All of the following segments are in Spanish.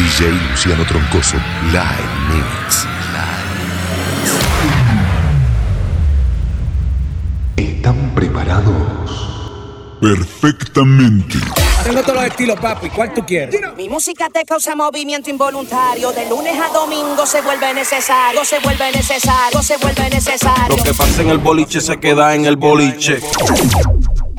DJ Luciano Troncoso, Live Mix. ¿Están preparados? Perfectamente. Tengo todos los estilos, papi. ¿Cuál tú quieres? Mi música te causa movimiento involuntario. De lunes a domingo se vuelve necesario, se vuelve necesario, se vuelve necesario. Lo que pasa en el boliche se queda en el boliche.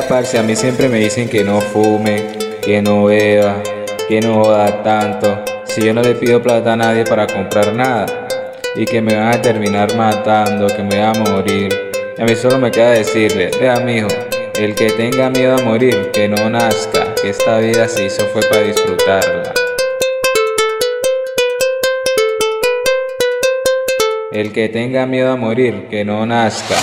Parce, a mí siempre me dicen que no fume, que no beba, que no joda tanto. Si yo no le pido plata a nadie para comprar nada. Y que me van a terminar matando, que me voy a morir. A mí solo me queda decirle, vea, mijo, el que tenga miedo a morir, que no nazca, que esta vida se hizo fue para disfrutarla. El que tenga miedo a morir, que no nazca.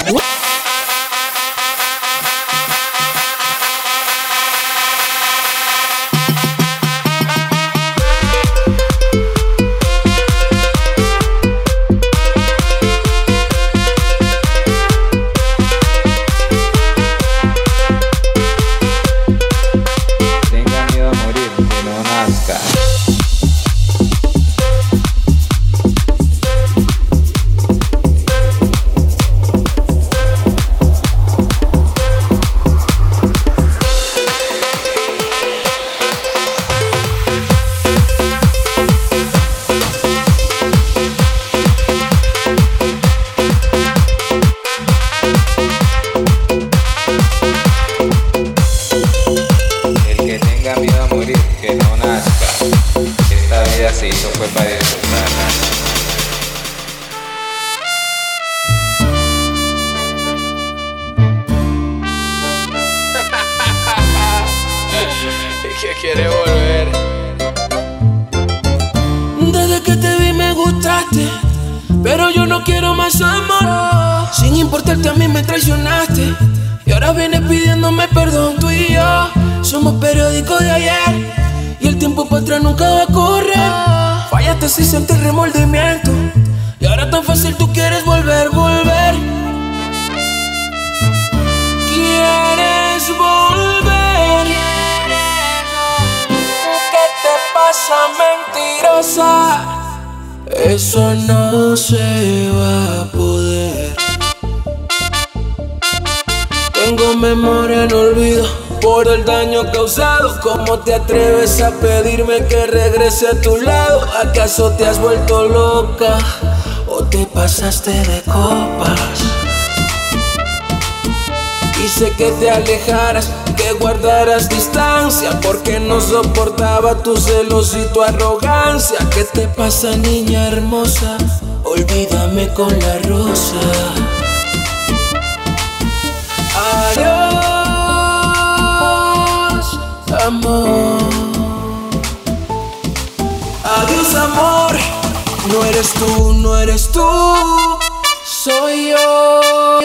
¿Cómo te atreves a pedirme que regrese a tu lado? ¿Acaso te has vuelto loca o te pasaste de copas? Quise que te alejaras, que guardaras distancia, porque no soportaba tus celos y tu arrogancia. ¿Qué te pasa, niña hermosa? Olvídame con la rosa. Adiós, amor. No eres tú, no eres tú. Soy yo,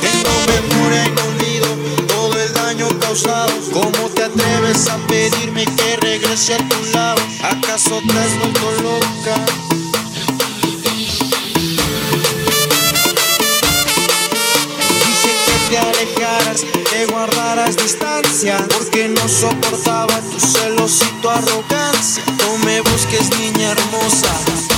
Tengo memorias ocultos, todo el daño causado. ¿Cómo te atreves a pedirme que regrese a tu lado? ¿Acaso te has vuelto loca? Dije que te alejaras, que guardaras distancia, porque no soportaba tus celos y tu arrogancia. No me busques, niña hermosa.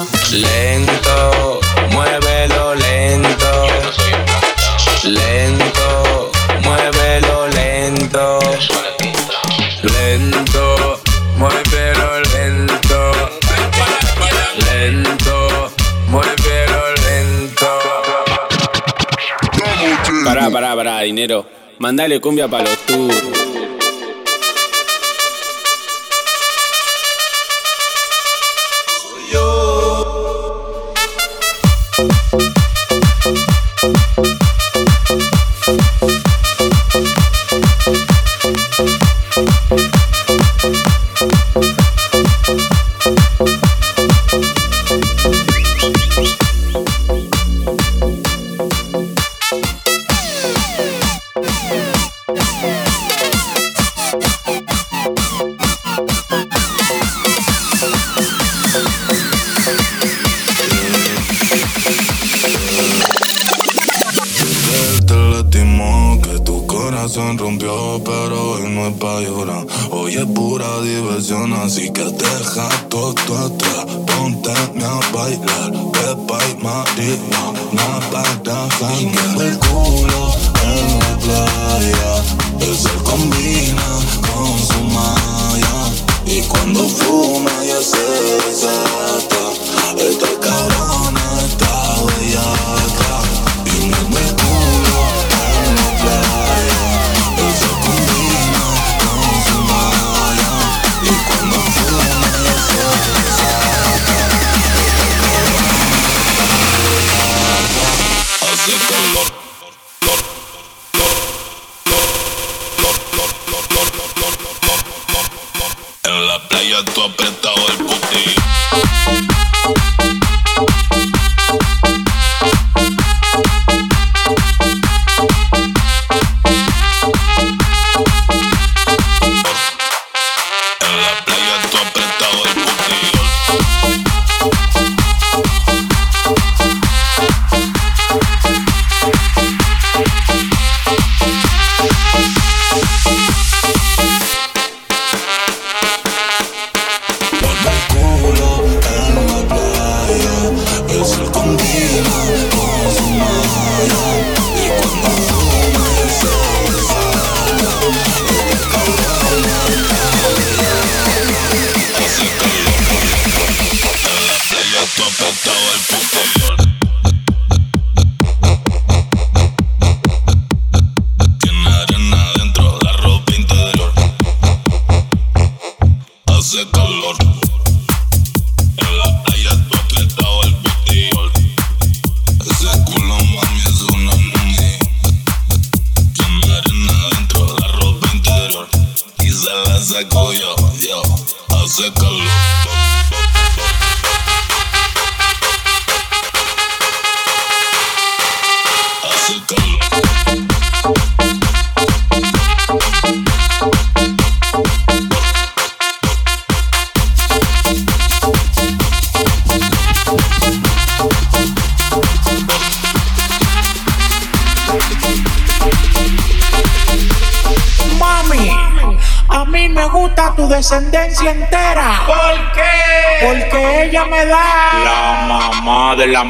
mandale cumbia para los turos.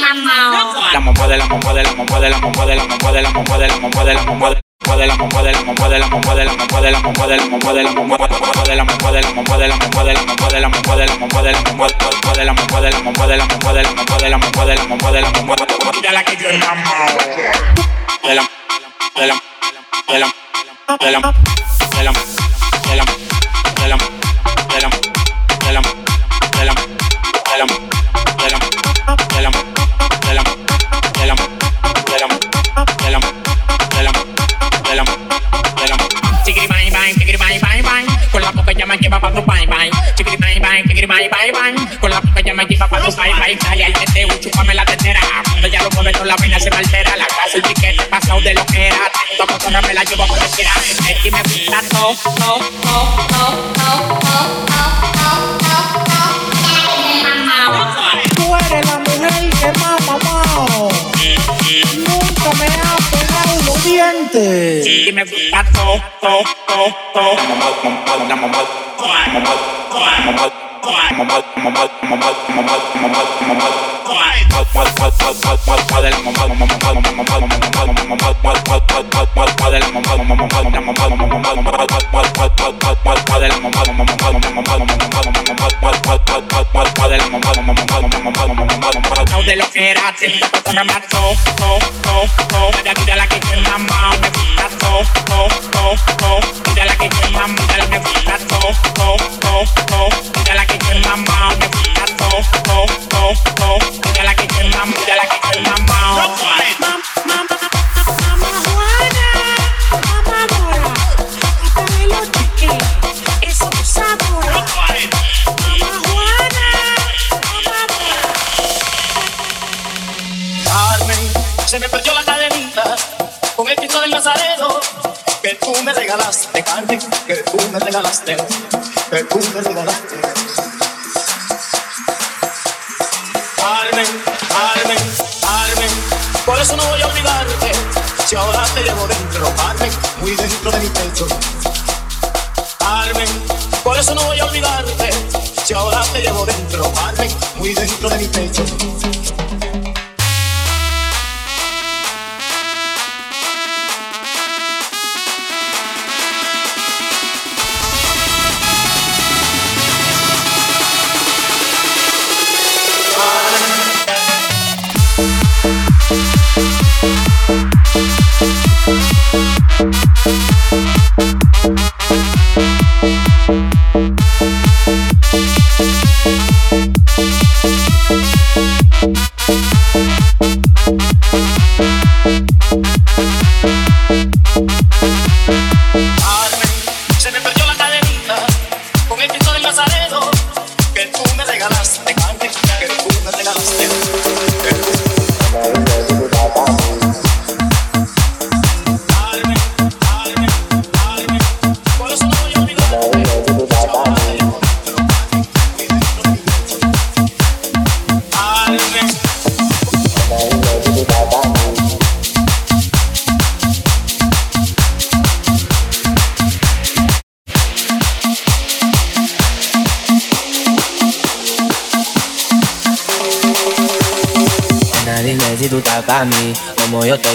mamá. La mamá de la mamá de la mamá de la mamá de la mamá de la mamá de la mamá de la mamá de de la mamá de la mamá de la mamá de la mamá de la mamá de la mamá de la mamá de la mamá de la mamá de la mamá de la mamá de la mamá de la mamá de la mamá de la mamá de la mamá de la mamá de la mamá me lleva pa' tu bang bang chiquiri bang bang chiquiri bang bang bang con la boca ya me lleva pa' tu bang bang dale al teteo chúpame la tetera. Cuando ya lo mueve toda la pena se me altera. La casa el piquete pasado de lo que era. Tanto cotorra me la llevo por decir es que me gusta todo todo todo todo Tú eres la mujer que más mamado fumaste? Sí de lo que era te Otra más, oh, oh, oh, oh. Vaya vida la que tiene la mano Me gusta, oh, oh, oh. Regalaste, que tú me regalaste. Carmen, Carmen, Carmen, por eso no voy a olvidarte, si ahora te llevo dentro, Carmen, muy dentro de mi pecho. Carmen, por eso no voy a olvidarte, si ahora te llevo dentro, Carmen, muy dentro de mi pecho.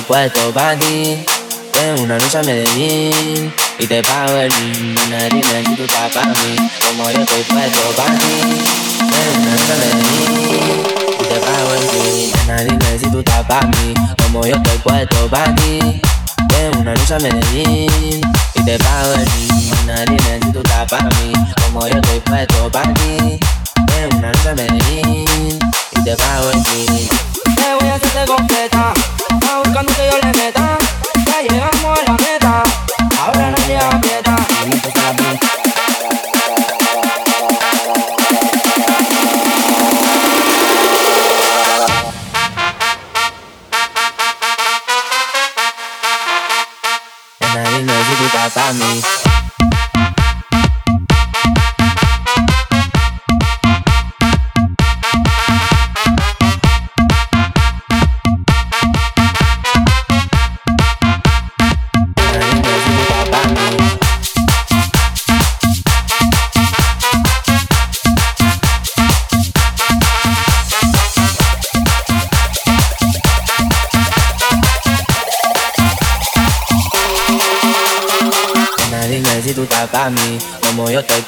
Puesto pa' ti. Tengo una noche a Medellín y te pago el. Nena, dime si tú estás pa' mí, como yo estoy puesto pa' ti. Tengo una noche a Medellín y te pago el. Nena, dime si tú estás pa' mí, como yo estoy puesto pa' ti. Tengo una noche a Medellín y te pago el. Nena, dime si tú estás pa' mí, como yo estoy puesto pa' ti. Tengo una noche a Medellín y te pago el. Te voy a hacerte completa. Está buscando que yo le meta. Ya llegamos a la meta. Ahora nadie aprieta. Tú estás pa' mí.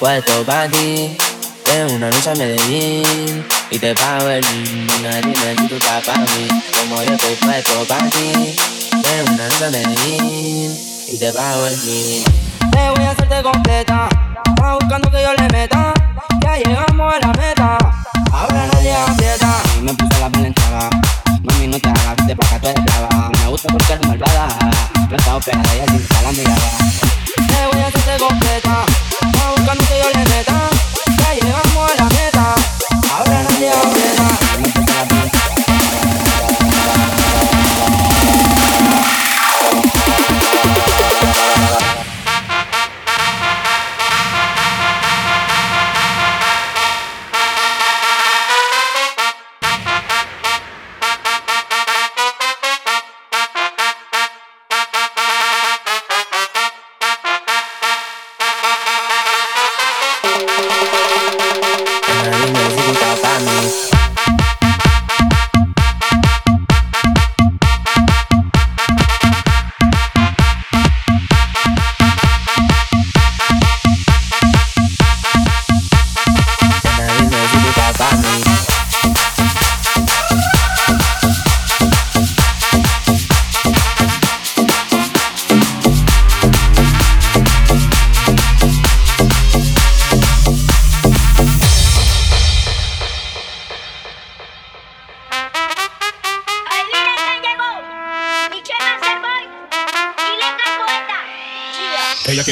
Puesto pa' ti. Tengo una noche a Medellín y te pago el Nena, dime si tú estás pa' mí, como yo estoy puesto pa' ti. Tengo una noche a Medellín y te pago el. Te voy a hacerte completa, está buscando que yo le meta. Ya llegamos a la meta, ahora nadie aprieta. Y me puse la entrada Mami, no te hagas, te pasa tu esclava. Me gusta porque eres malvada. No estaba pegada y así está la mirada. Te voy a hacer de completa, va buscando que yo le meta, la llevamos a la meta, ahora nadie aprieta.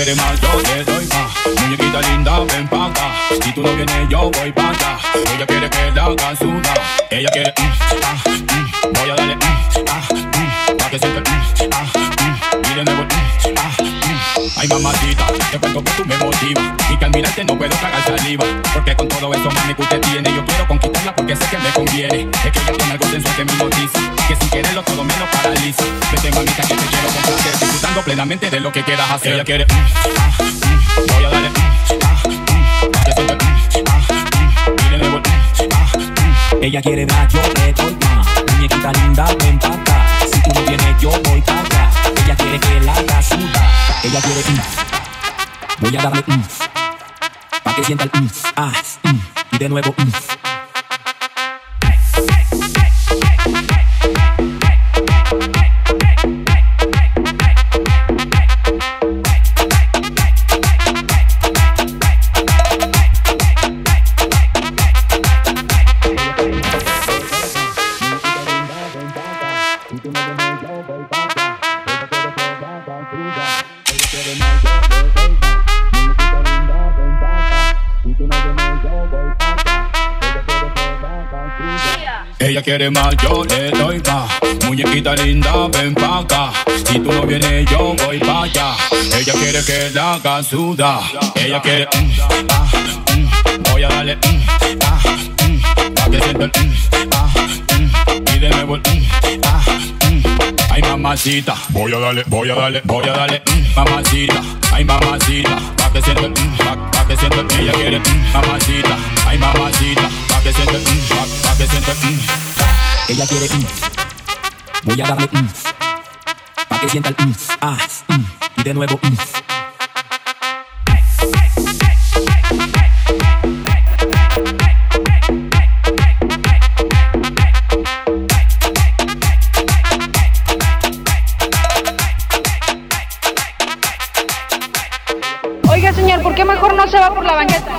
Quiere más, yo le doy más. Muñequita linda, ven pa'. Si tú no vienes, yo voy pa'. Ella quiere que la haga. Ella quiere, mm, ah, mm. voy a darle, mm, ah, mm. pa' que sienta, mm, ah, mm. y de nuevo, mm, ah, mm. Ay, mamacita, te cuento que tú me motivas. Y que al mirarte no puedo tragar saliva. Porque con todo eso, mami, que usted tiene. Yo quiero conquistarla porque sé que me conviene. Es que ella tiene algo sensual que me noticia. Que sin quererlo todo me lo paraliza. Vete, mamita, que te quiero complacer. Disfrutando plenamente de lo que quieras hacer. Ella quiere, mm, mm. voy a darle, mm, ah, mm. mm, ah, ah. Ella quiere más, yo le doy más. Muñequita linda, ven pa' acá. Si tú no vienes, yo voy pa' allá. Ella quiere que la haga suda. Ella quiere. Voy a darle mm. Pa' que sienta el mm. Ah, mm. Y de nuevo mm. Ella quiere más, yo le doy más. Muñequita linda, ven pa'. Si tú no vienes, yo voy pa' allá. Ella quiere que la haga sudar. Ella quiere, mm, ah, mm. voy a darle, mm, ah, mm. pa' que sienta el, mm, ah, mm. y de nuevo el, ah. Ay, mamacita, voy a darle, voy a darle, voy a darle, mamacita. Ay, mamacita, pa' que sienta el, pa', pa' que sienta el, ella quiere, mamacita. Ay, mamacita, pa' que sienta el, mm, pa', pa' que sienta el, mm. Ella quiere mm. Voy a darle mm. Pa' que sienta el mm. Ah, mm. Y de nuevo mm. Oiga, señor, ¿por qué mejor no se va por la banqueta?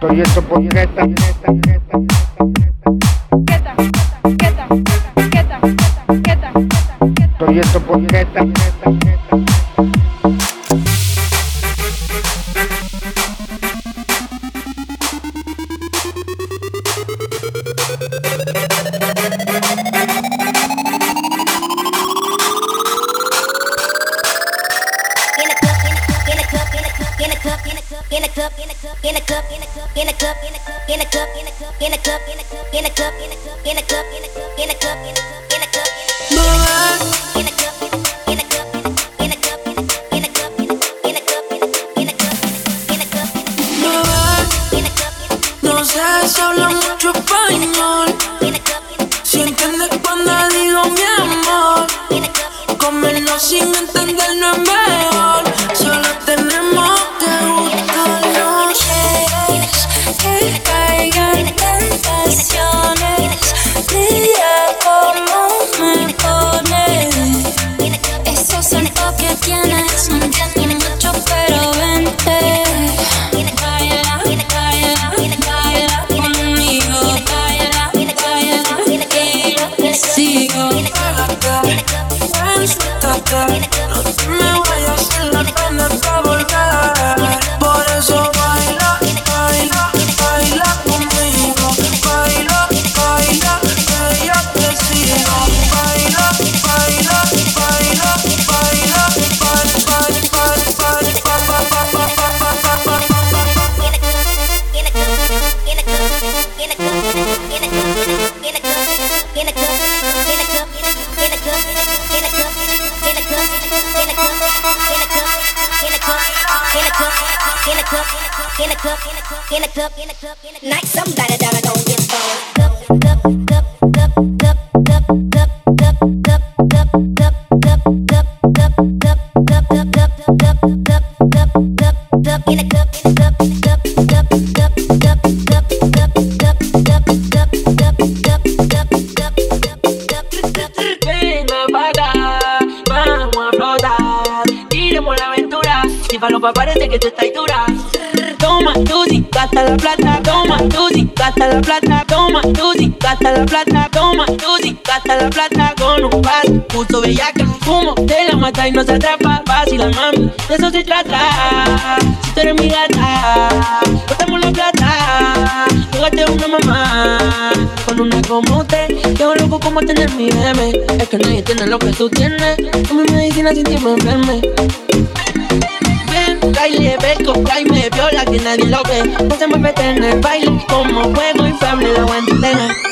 Soy eso por neta, neta, neta. Soy eso por neta, neta, neta. club, in the club. No se atrapa. Fácil, mami, de eso se trata. Si tú eres mi gata, botamos la plata. Pégate una mamá. Con una como usted, yo loco como tener mi bebé. Es que nadie tiene lo que tú tienes. Con mi medicina sin tiempo enferme. Ven, baile, beco, me viola que nadie lo ve. No se mueve en el baile como fuego inflable la guantera.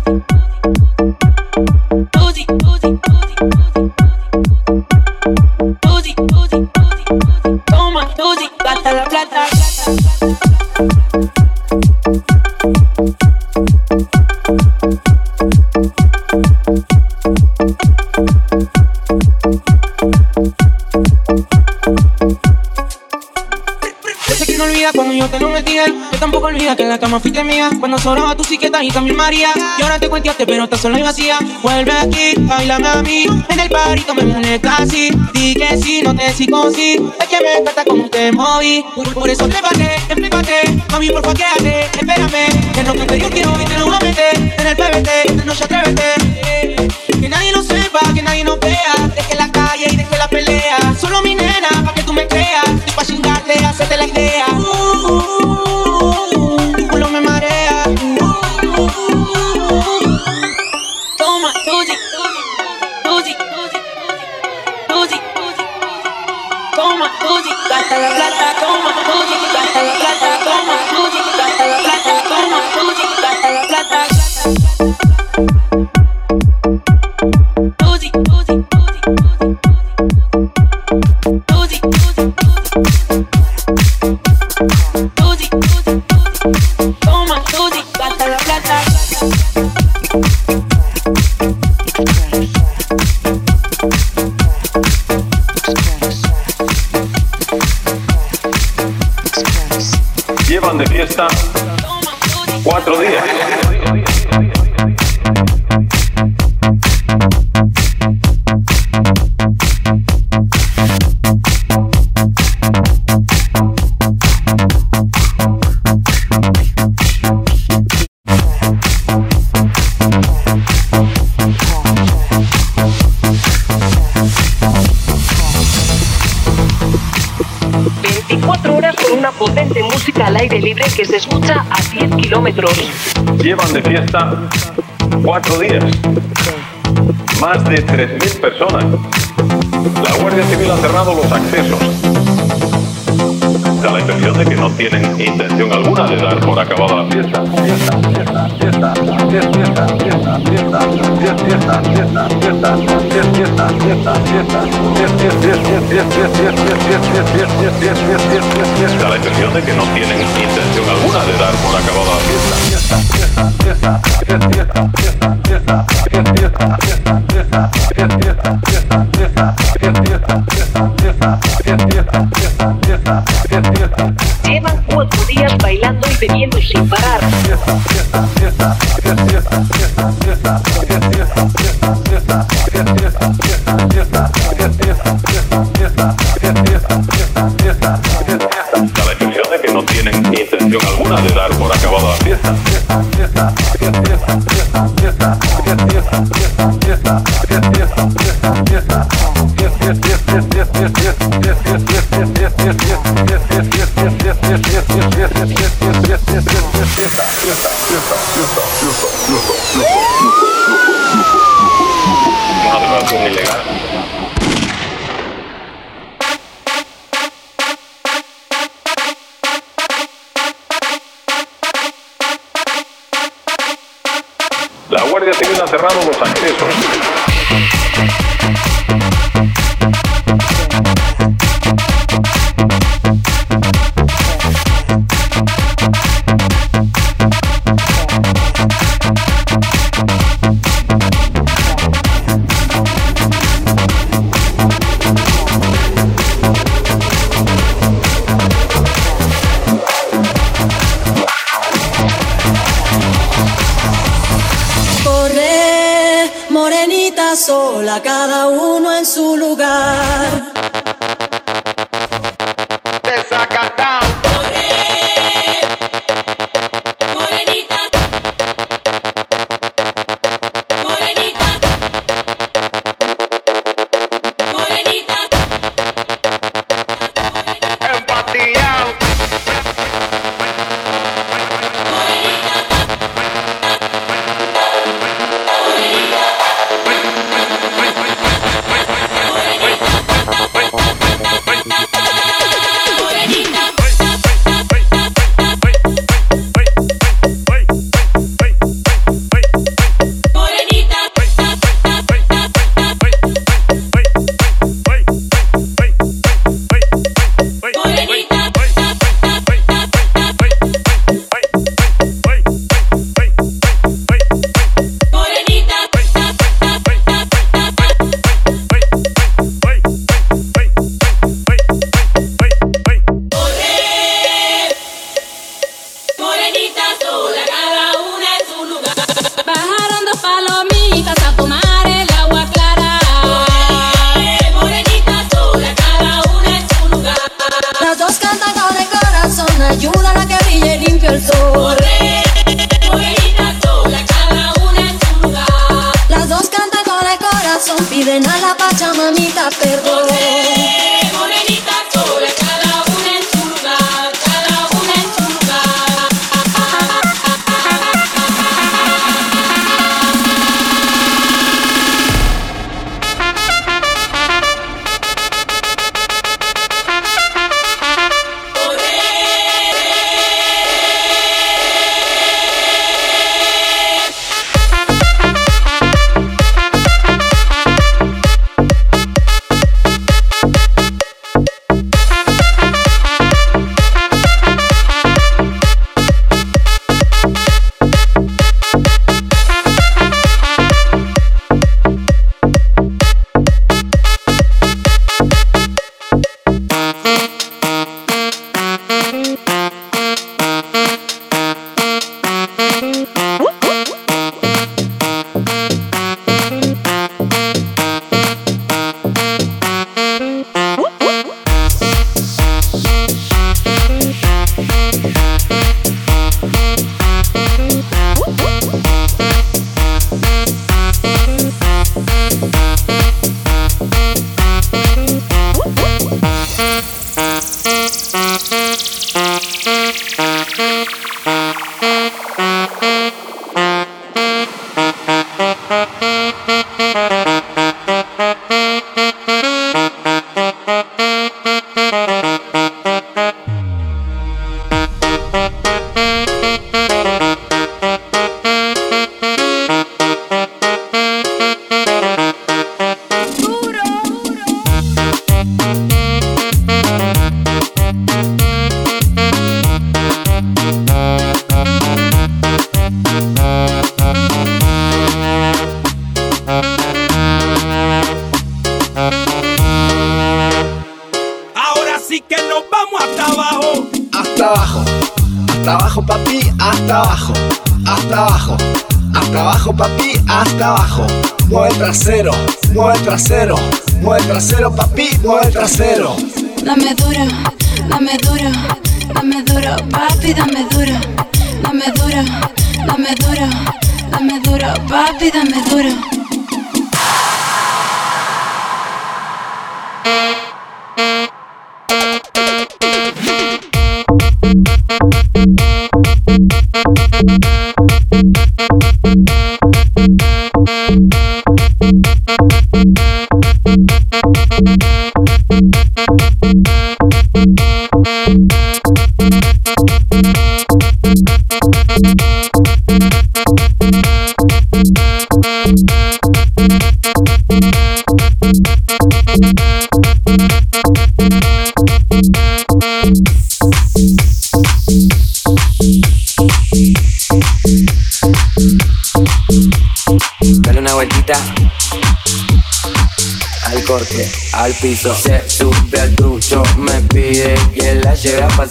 mía Cuando sobraba tu psiqueta y también María. Y ahora te cuenteaste pero estás sola y vacía. Vuelve aquí, bailame a mí En el parito me molesta así Di que sí, no te sigo sí. Es que me encanta como te moví. Por, por eso trépate, trépate Mami, por favor quédate, espérame Que no que yo quiero y te lo voy a meter En el PBT, esta noche atrévete Llevan de fiesta cuatro días. Aire libre que se escucha a 10 kilómetros. Llevan de fiesta cuatro días. Más de 3.000 personas. La Guardia Civil ha cerrado los accesos da la impresión de que no tienen intención alguna de dar por acabada la fiesta. Da la impresión de que no tienen intención alguna de dar por acabada la fiesta. Llevan cuatro días bailando y bebiendo sin parar alguna de dar por acabada la fiesta. cerrados los accesos.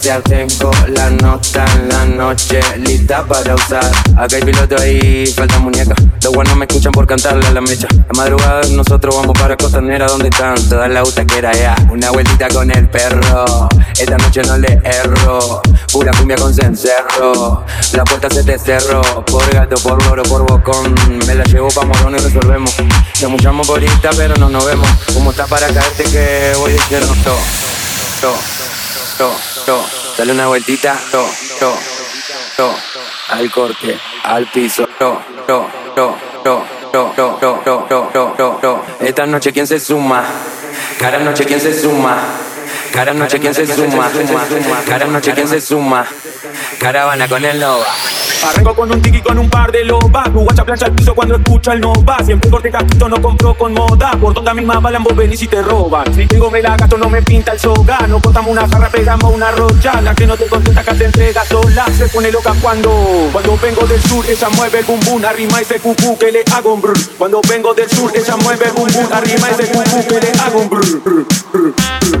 Lleve a pasear. Tengo la nota en la noche lista para usar. Acá hay piloto ahí, falta muñeca. Los buenos me escuchan por cantarle a la mecha. A madrugada nosotros vamos para Costanera, donde están todas las era ya. Una vueltita con el perro, esta noche no le erro. Pura cumbia con cencerro, la puerta se te cerró. Por gato, por loro, por bocón. Me la llevo pa' morón y resolvemos. Te muchamos por Insta, pero no nos vemos. Como está para caerte que voy diciendo to, to, to, to. Dale una vueltita, to, to, to. Al corte, al piso, to, to, to. To, to, to, to, to, to, to, to. Esta noche quién se suma, cada noche quién se suma, cada noche quién se suma, cada noche quién se suma, caravana con el Nova. Arranco con un tiki con un par de lobas. Tu guacha plancha al piso cuando escucha el no va. Siempre corte casquito, no compro con moda. Por toda misma balan vos venís y te roban. Si tengo me la gasto, no me pinta el soga. No cortamos una jarra, pegamos una rocha. La que no te contesta, acá te entrega sola. Se pone loca cuando, cuando vengo del sur, ella mueve el bum bum. Arrima ese cucú que le hago un brr. Cuando vengo del sur, ella mueve el bum bum. Arrima ese cucú que le hago un brr.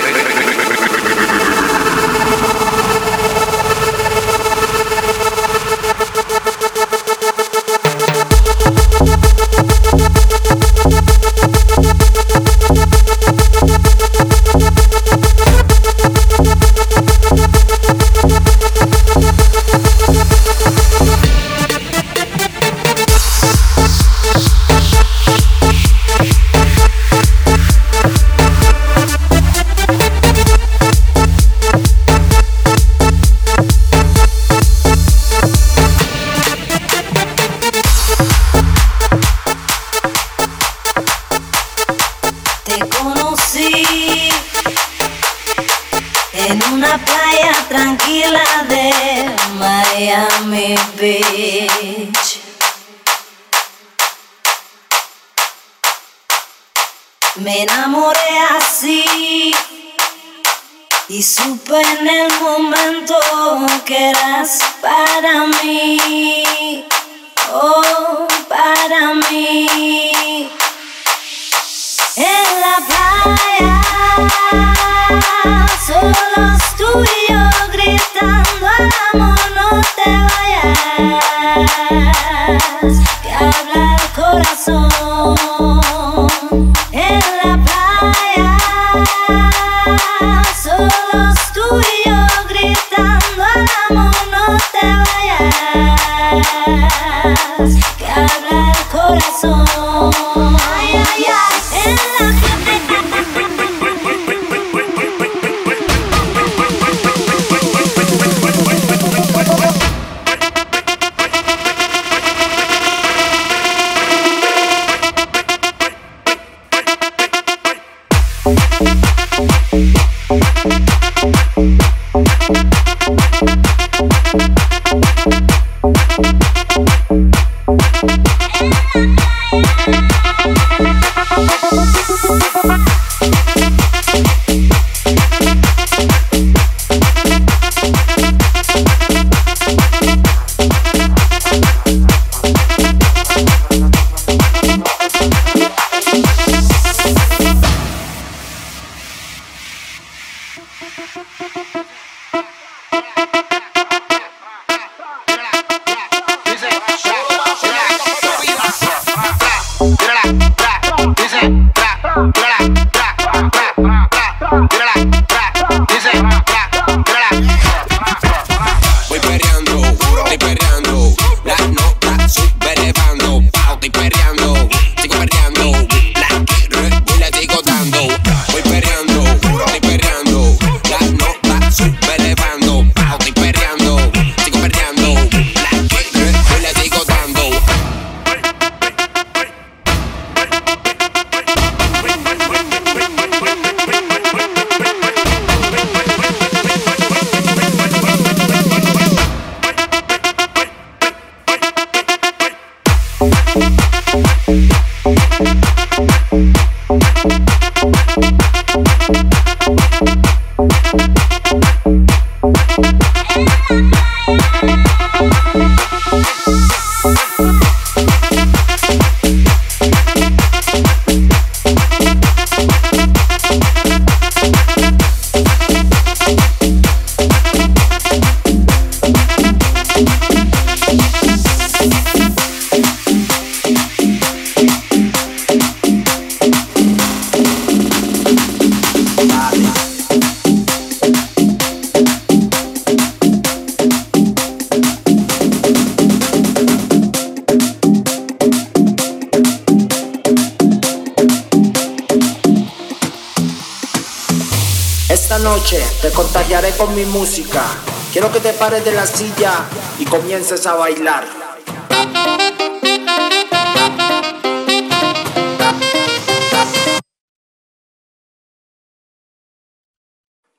música. Quiero que te pares de la silla y comiences a bailar.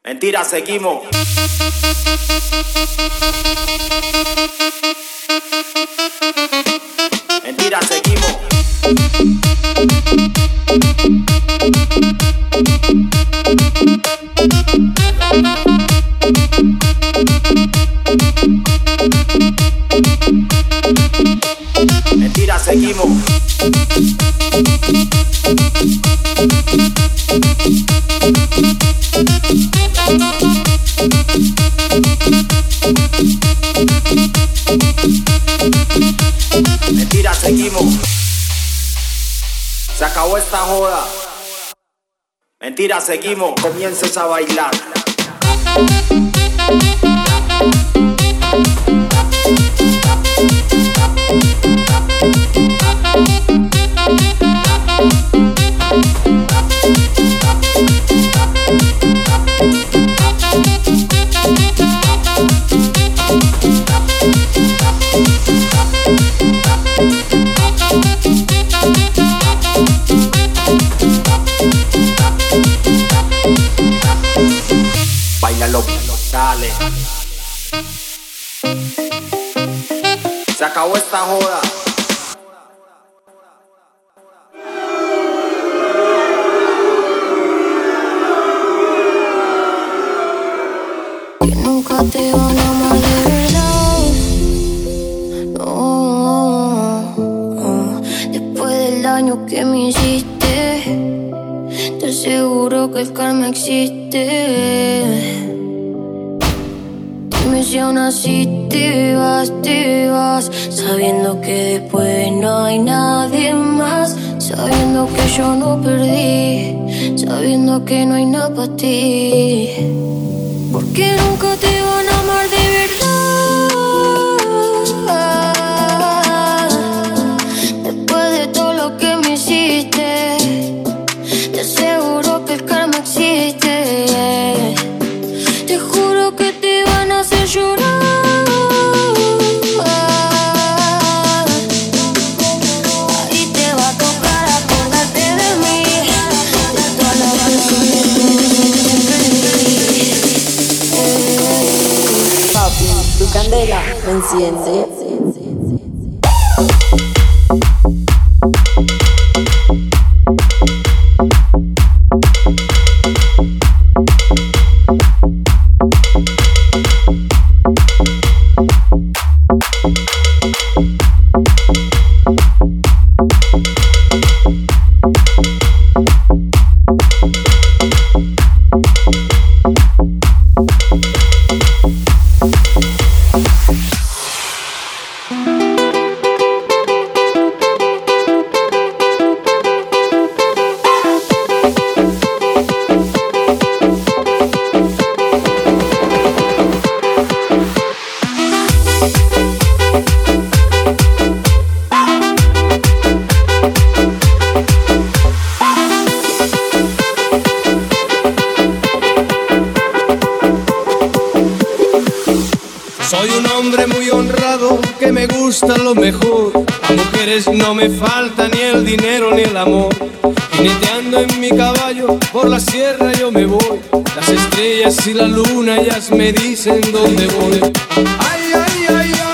Mentira, seguimos. Mentira, seguimos. Comiences a bailar. Existe. Dime si aún así te vas, te vas, sabiendo que después no hay nadie más. Sabiendo que yo no perdí, sabiendo que no hay nada para ti. Porque nunca te el amor. Jineteando en mi caballo por la sierra yo me voy. Las estrellas y la luna ellas me dicen dónde voy. Ay, ay, ay, ay,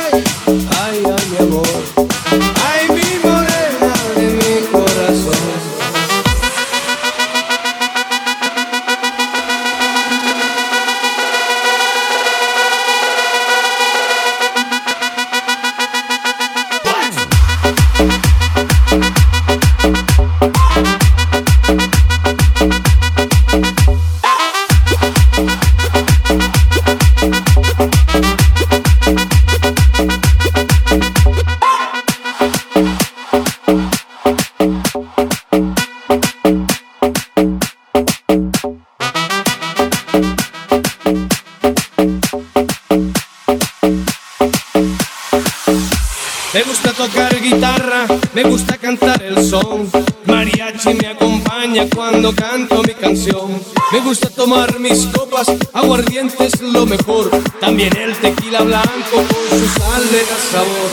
me gusta cantar el son. Mariachi me acompaña cuando canto mi canción. Me gusta tomar mis copas, aguardiente es lo mejor. También el tequila blanco con su sal le sabor.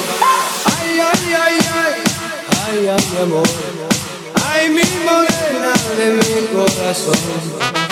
Ay, ay, ay, ay, ay, ay, mi amor. Ay, mi morena de mi corazón.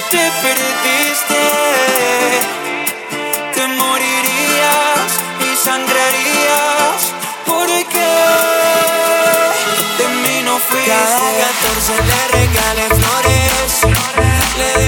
te perdiste. Te morirías y sangrarías porque de mí no fuiste. Cada 14 le regalé flores. Le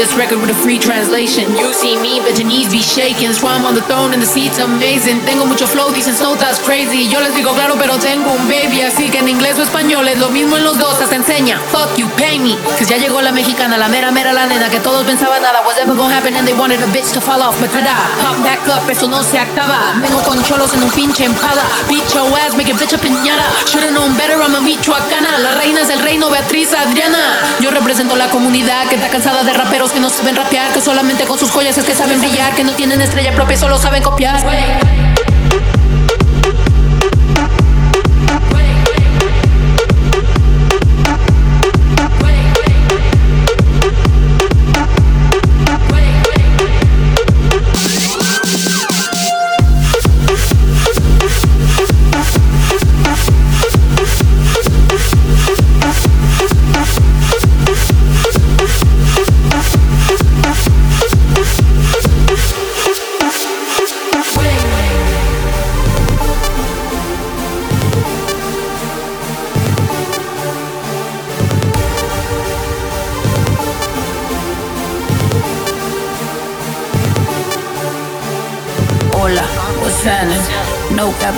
diss record with a free translation. You see me, but your knees be shaking. Swam on the throne and the seat's amazing. Tengo mucho flow, dicen Snow that's crazy. Yo les digo claro, pero tengo un baby. Así que en inglés o español es lo mismo en los dos. Hasta enseña. Fuck you, pay me. Que ya llegó la mexicana, la mera mera la nena que todos pensaban nada was ever gonna happen and they wanted a bitch to fall off. But tada, pop back up, eso no se acaba. Vengo con cholos en un pinche empada. Beat your ass, make a bitch a piñata. Should've known better, I'm a michoacana. La reina es el reino, Beatriz Adriana. Yo represento la comunidad que está cansada de raperos que no saben rapear. Que solamente con sus joyas es que saben brillar. Que no tienen estrella propia, solo saben copiar.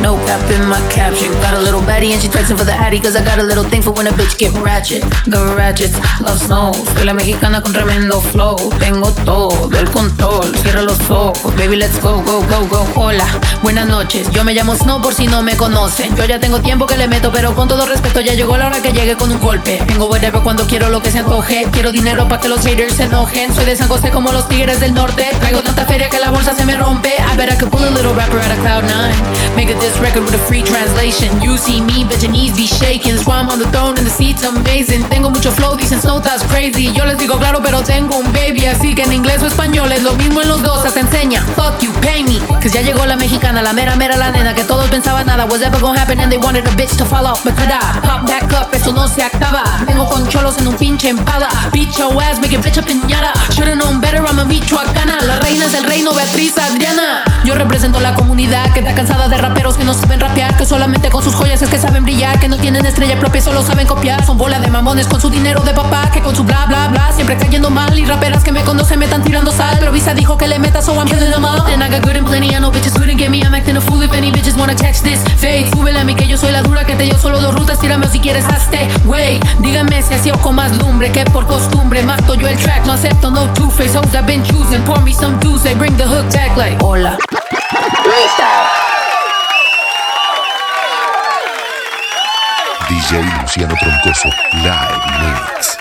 No cap in my caption. Got a little baddie and she texting for the addy. Cause I got a little thing for when a bitch get ratchet. The ratchets, love snow. Soy la mexicana con tremendo flow. Tengo todo el control. Cierra los ojos. Baby, let's go, go, go, go. Hola, buenas noches. Yo me llamo Snow por si no me conocen. Yo ya tengo tiempo que le meto, pero con todo respeto ya llegó la hora que llegue con un golpe. Tengo whatever cuando quiero lo que se antoje. Quiero dinero para que los haters se enojen. Soy de San José como los tigres del norte. Traigo tanta feria que la bolsa se me rompe. I bet I could pull a little rapper out of cloud nine. Make this record with a free translation. You see me, but your knees be shaking. That's why I'm on the throne and the seat's amazing. Tengo mucho flow, dicen Snow that's crazy. Yo les digo claro, pero tengo un baby. Así que en inglés o español es lo mismo en los dos. Se enseña. Fuck you, pay me. Cause ya llegó la mexicana, la mera mera la nena que todos pensaban nada was ever gonna happen and they wanted a bitch to fall off. But I pop back up? Eso no se acaba. Tengo con cholos en un pinche empada. Beat your ass, make it bitch a piñata. Should've known better, I'm a michoacana. La reina del reino, Beatriz Adriana. Yo represento la comunidad que está cansada de raperos que no saben rapear, que solamente con sus joyas es que saben brillar, que no tienen estrella propia, solo saben copiar. Son bola de mamones con su dinero de papá, que con su bla bla bla siempre cayendo mal. Y raperas que me conocen me están tirando sal. Pero Visa dijo que le meta, so I'm killing them all. And I got good and plenty, I know bitches couldn't get me. I'm acting a fool if any bitches wanna catch this. Fade, súbele a mí que yo soy la dura que te dio solo dos rutas. Tírame o si quieres hazte, wey. Dígame si así o con más lumbre que por costumbre. Mato yo el track, no acepto no two-face. Hoes I've been choosing, pour me some juice. They bring the hook back like, hola. Luciano Troncoso, live mix.